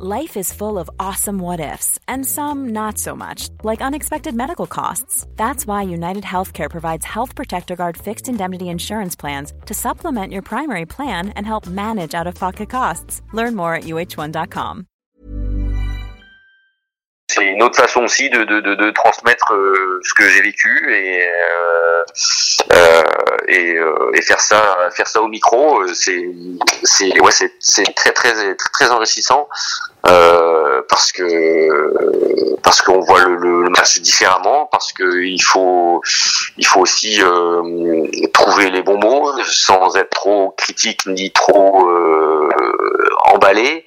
Life is full of awesome what ifs, and some not so much, like unexpected medical costs. That's why United Healthcare provides Health Protector Guard fixed indemnity insurance plans to supplement your primary plan and help manage out of pocket costs. Learn more at uh1.com. C'est une autre façon aussi de, de, de, de transmettre euh, ce que j'ai vécu et, euh, euh, et, euh, et, faire ça faire ça au micro euh, c'est c'est ouais c'est c'est très très très enrichissant euh, parce que parce qu'on voit le, le, match différemment parce que il faut il faut aussi trouver les bons mots sans être trop critique ni trop emballé.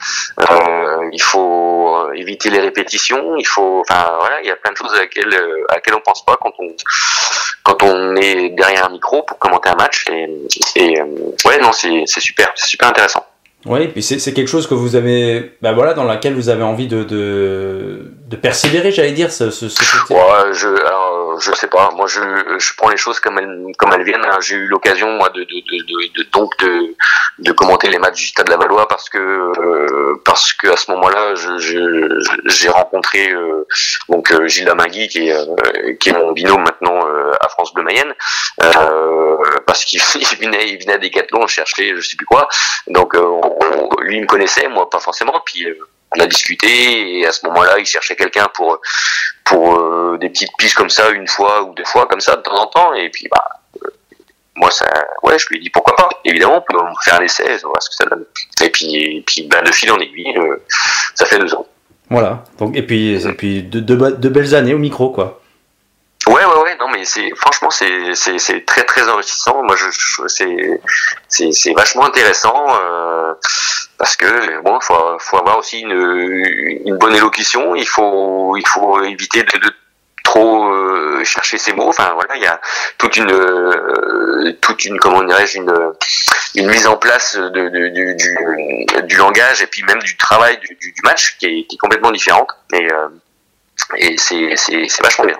Il faut éviter les répétitions il faut, enfin voilà, il y a plein de choses à laquelle à laquelle on pense pas quand on quand on est derrière un micro pour commenter un match et, et ouais non c'est super, c'est super intéressant. Oui, puis c'est quelque chose que vous avez, ben voilà, dans laquelle vous avez envie de, de, de persévérer, j'allais dire, ce, ce, ce côté. Ouais, je, alors, je sais pas. Moi, je, je prends les choses comme elles, comme elles viennent. J'ai eu l'occasion, moi, de, de, de, de, donc de, de commenter les matchs du Stade de la Valois parce que, euh, parce que à ce moment-là, j'ai rencontré euh, donc euh, Gilles Damagui, qui est, euh, qui est mon binôme maintenant Mayenne, parce qu'il venait, il venait à Decathlon chercher, je sais plus quoi. Donc lui il me connaissait, moi pas forcément. Puis euh, on a discuté et à ce moment-là, il cherchait quelqu'un pour pour euh, des petites pistes comme ça, une fois ou deux fois comme ça de temps en temps. Et puis bah euh, moi ça, ouais, je lui ai dit pourquoi pas. Évidemment, on peut faire un essai, on voir ce que ça donne. Et puis puis ben, de fil en aiguille, ça fait deux ans. Voilà. Donc et puis et puis de, de belles années au micro quoi. Ouais, ouais, ouais, non, mais c'est franchement c'est c'est très très enrichissant. Moi, je, c'est c'est c'est vachement intéressant euh, parce que bon, faut faut avoir aussi une une bonne élocution. Il faut il faut éviter de, de trop euh, chercher ses mots. Enfin voilà, il y a toute une euh, toute une comment dirais-je une une mise en place de, de, du, du, du langage et puis même du travail du, du match qui est, qui est complètement différente et euh, et c'est vachement bien.